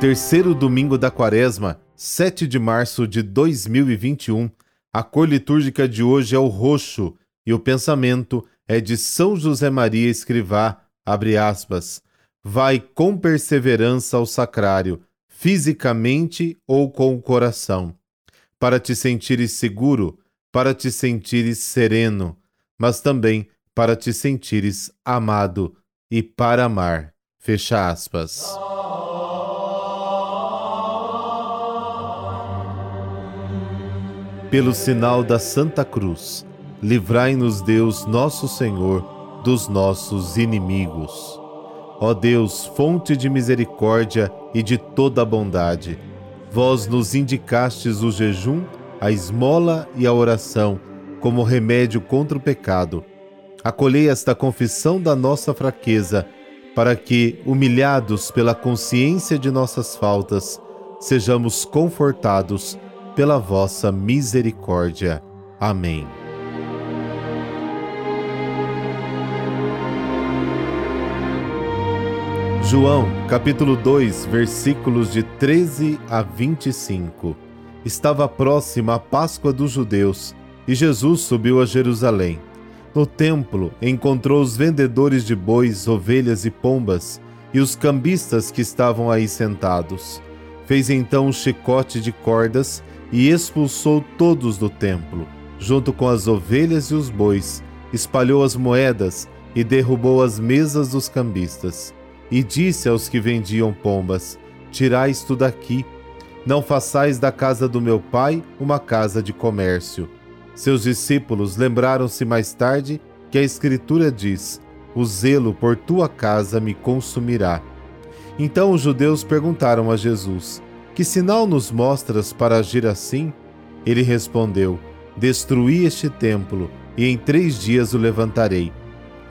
terceiro domingo da quaresma, 7 de março de 2021. A cor litúrgica de hoje é o roxo e o pensamento é de São José Maria Escrivá, abre aspas. Vai com perseverança ao sacrário, fisicamente ou com o coração, para te sentires seguro, para te sentires sereno, mas também para te sentires amado e para amar. Fecha aspas. Pelo sinal da Santa Cruz, livrai-nos Deus Nosso Senhor dos nossos inimigos. Ó Deus, fonte de misericórdia e de toda bondade, vós nos indicastes o jejum, a esmola e a oração como remédio contra o pecado. Acolhei esta confissão da nossa fraqueza, para que, humilhados pela consciência de nossas faltas, sejamos confortados pela vossa misericórdia. Amém. João, capítulo 2, versículos de 13 a 25. Estava próxima a Páscoa dos judeus e Jesus subiu a Jerusalém. No templo, encontrou os vendedores de bois, ovelhas e pombas e os cambistas que estavam aí sentados. Fez então um chicote de cordas e expulsou todos do templo, junto com as ovelhas e os bois, espalhou as moedas e derrubou as mesas dos cambistas. E disse aos que vendiam pombas: Tirai isto daqui, não façais da casa do meu pai uma casa de comércio. Seus discípulos lembraram-se mais tarde que a Escritura diz: O zelo por tua casa me consumirá. Então os judeus perguntaram a Jesus: que sinal nos mostras para agir assim? Ele respondeu: Destruí este templo, e em três dias o levantarei.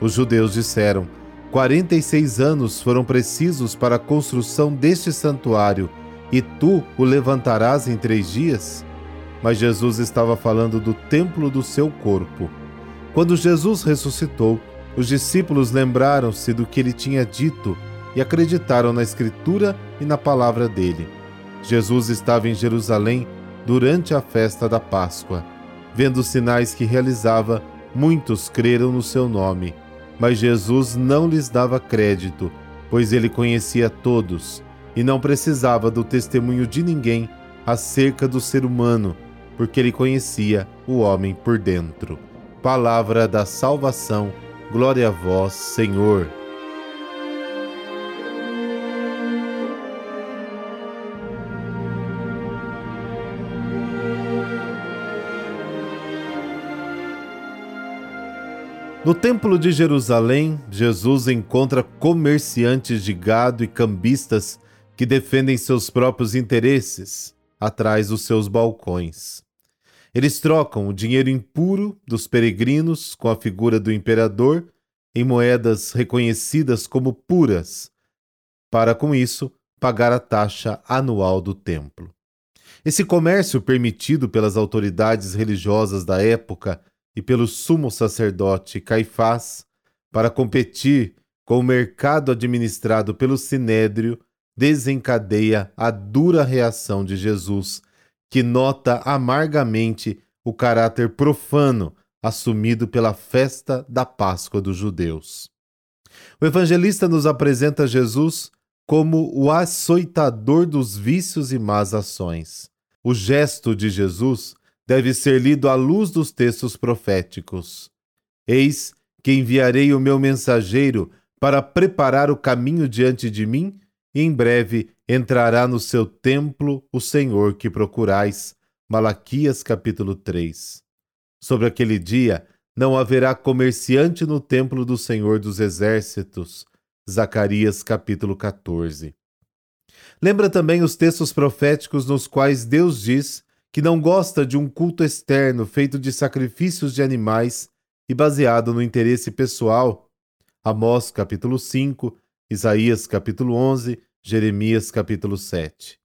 Os judeus disseram: Quarenta e seis anos foram precisos para a construção deste santuário, e tu o levantarás em três dias? Mas Jesus estava falando do templo do seu corpo. Quando Jesus ressuscitou, os discípulos lembraram-se do que ele tinha dito e acreditaram na Escritura e na palavra dele. Jesus estava em Jerusalém durante a festa da Páscoa. Vendo os sinais que realizava, muitos creram no seu nome. Mas Jesus não lhes dava crédito, pois ele conhecia todos e não precisava do testemunho de ninguém acerca do ser humano, porque ele conhecia o homem por dentro. Palavra da salvação, glória a vós, Senhor. No Templo de Jerusalém, Jesus encontra comerciantes de gado e cambistas que defendem seus próprios interesses atrás dos seus balcões. Eles trocam o dinheiro impuro dos peregrinos com a figura do imperador em moedas reconhecidas como puras, para com isso pagar a taxa anual do templo. Esse comércio permitido pelas autoridades religiosas da época e pelo sumo sacerdote Caifás para competir com o mercado administrado pelo Sinédrio, desencadeia a dura reação de Jesus, que nota amargamente o caráter profano assumido pela festa da Páscoa dos judeus. O evangelista nos apresenta Jesus como o açoitador dos vícios e más ações. O gesto de Jesus deve ser lido à luz dos textos proféticos. Eis que enviarei o meu mensageiro para preparar o caminho diante de mim, e em breve entrará no seu templo o Senhor que procurais. Malaquias capítulo 3. Sobre aquele dia não haverá comerciante no templo do Senhor dos Exércitos. Zacarias capítulo 14. Lembra também os textos proféticos nos quais Deus diz que não gosta de um culto externo feito de sacrifícios de animais e baseado no interesse pessoal. Amós capítulo 5, Isaías capítulo 11, Jeremias capítulo 7.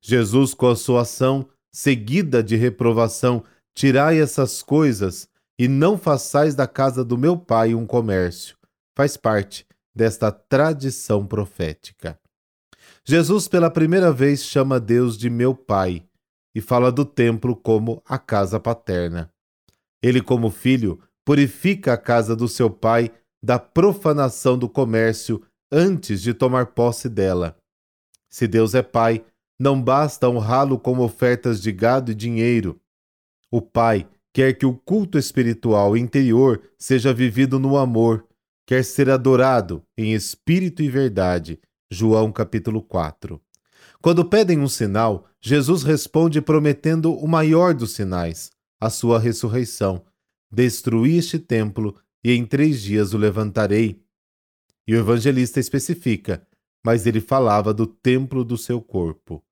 Jesus, com a sua ação seguida de reprovação, tirai essas coisas e não façais da casa do meu pai um comércio, faz parte desta tradição profética. Jesus, pela primeira vez, chama Deus de meu Pai e fala do templo como a casa paterna. Ele, como filho, purifica a casa do seu pai da profanação do comércio antes de tomar posse dela. Se Deus é pai, não basta honrá-lo com ofertas de gado e dinheiro. O pai quer que o culto espiritual interior seja vivido no amor, quer ser adorado em espírito e verdade. João capítulo 4. Quando pedem um sinal, Jesus responde prometendo o maior dos sinais, a sua ressurreição. Destruí este templo e em três dias o levantarei. E o evangelista especifica, mas ele falava do templo do seu corpo.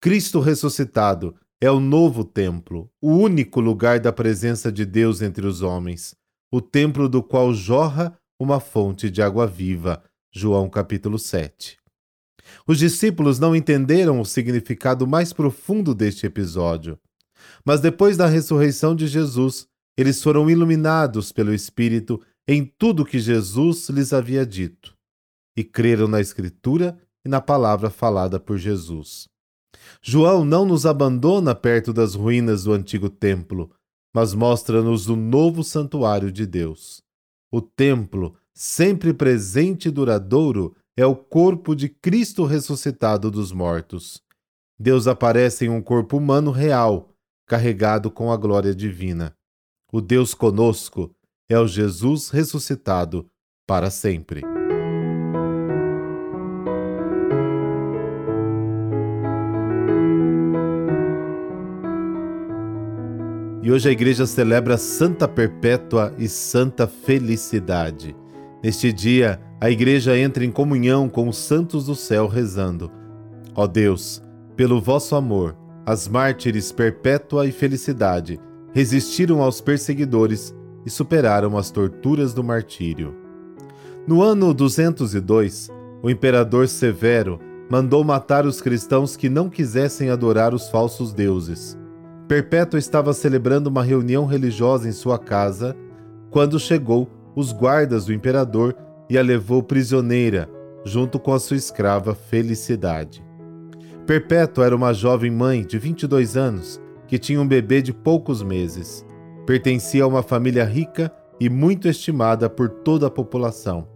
Cristo ressuscitado é o novo templo, o único lugar da presença de Deus entre os homens, o templo do qual jorra uma fonte de água viva. João capítulo 7. Os discípulos não entenderam o significado mais profundo deste episódio. Mas depois da ressurreição de Jesus, eles foram iluminados pelo Espírito em tudo que Jesus lhes havia dito, e creram na Escritura e na palavra falada por Jesus. João não nos abandona perto das ruínas do antigo templo, mas mostra-nos o novo santuário de Deus. O templo, sempre presente e duradouro, é o corpo de Cristo ressuscitado dos mortos. Deus aparece em um corpo humano real, carregado com a glória divina. O Deus conosco é o Jesus ressuscitado para sempre. E hoje a igreja celebra Santa Perpétua e Santa Felicidade. Neste dia, a igreja entra em comunhão com os santos do céu, rezando: Ó Deus, pelo vosso amor, as mártires Perpétua e Felicidade resistiram aos perseguidores e superaram as torturas do martírio. No ano 202, o imperador Severo mandou matar os cristãos que não quisessem adorar os falsos deuses. Perpétua estava celebrando uma reunião religiosa em sua casa quando chegou os guardas do imperador e a levou prisioneira, junto com a sua escrava Felicidade. Perpétua era uma jovem mãe de 22 anos que tinha um bebê de poucos meses. Pertencia a uma família rica e muito estimada por toda a população.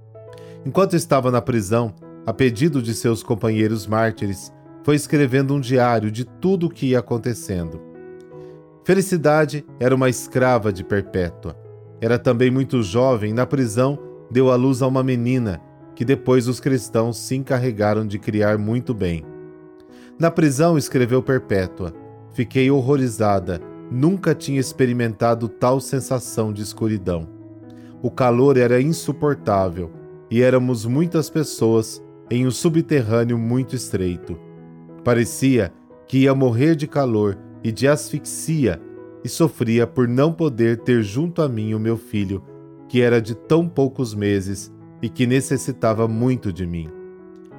Enquanto estava na prisão, a pedido de seus companheiros mártires, foi escrevendo um diário de tudo o que ia acontecendo. Felicidade era uma escrava de Perpétua. Era também muito jovem, na prisão deu à luz a uma menina, que depois os cristãos se encarregaram de criar muito bem. Na prisão escreveu Perpétua: Fiquei horrorizada, nunca tinha experimentado tal sensação de escuridão. O calor era insuportável e éramos muitas pessoas em um subterrâneo muito estreito. Parecia que ia morrer de calor e de asfixia, e sofria por não poder ter junto a mim o meu filho, que era de tão poucos meses e que necessitava muito de mim.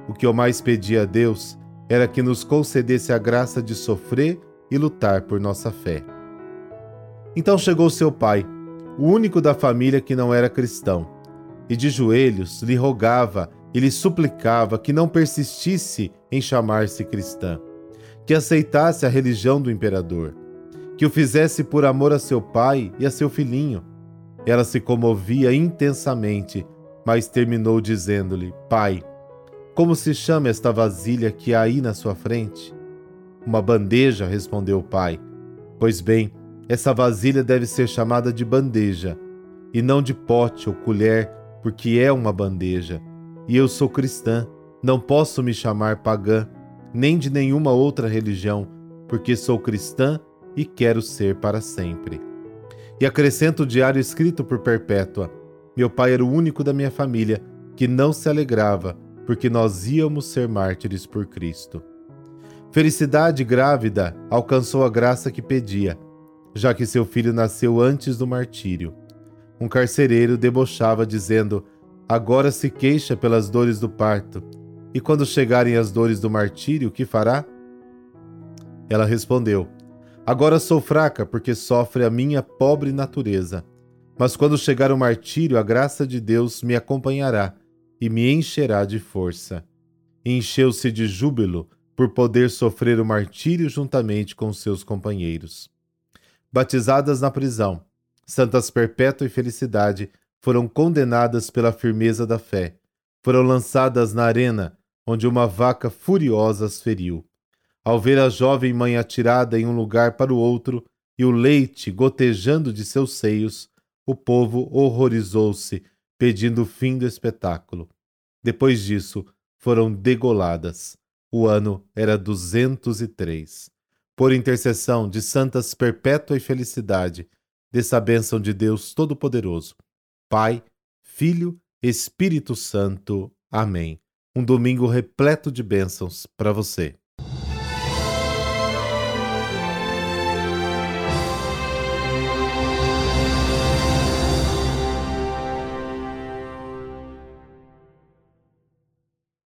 O que eu mais pedia a Deus era que nos concedesse a graça de sofrer e lutar por nossa fé. Então chegou seu pai, o único da família que não era cristão, e de joelhos lhe rogava e lhe suplicava que não persistisse em chamar-se cristã que aceitasse a religião do imperador, que o fizesse por amor a seu pai e a seu filhinho. Ela se comovia intensamente, mas terminou dizendo-lhe: Pai, como se chama esta vasilha que há aí na sua frente? Uma bandeja, respondeu o pai. Pois bem, essa vasilha deve ser chamada de bandeja, e não de pote ou colher, porque é uma bandeja. E eu sou cristã, não posso me chamar pagã nem de nenhuma outra religião, porque sou cristã e quero ser para sempre. E acrescento o diário escrito por Perpétua. Meu pai era o único da minha família que não se alegrava, porque nós íamos ser mártires por Cristo. Felicidade grávida alcançou a graça que pedia, já que seu filho nasceu antes do martírio. Um carcereiro debochava, dizendo: Agora se queixa pelas dores do parto e quando chegarem as dores do martírio, o que fará? Ela respondeu: Agora sou fraca, porque sofre a minha pobre natureza. Mas quando chegar o martírio, a graça de Deus me acompanhará e me encherá de força. encheu-se de júbilo por poder sofrer o martírio juntamente com seus companheiros. Batizadas na prisão, Santas Perpétua e Felicidade foram condenadas pela firmeza da fé. Foram lançadas na arena, onde uma vaca furiosa as feriu. Ao ver a jovem mãe atirada em um lugar para o outro e o leite gotejando de seus seios, o povo horrorizou-se, pedindo o fim do espetáculo. Depois disso, foram degoladas. O ano era 203. Por intercessão de Santas Perpétua e Felicidade, dessa bênção de Deus Todo-Poderoso, Pai, Filho, Espírito Santo. Amém. Um domingo repleto de bênçãos para você.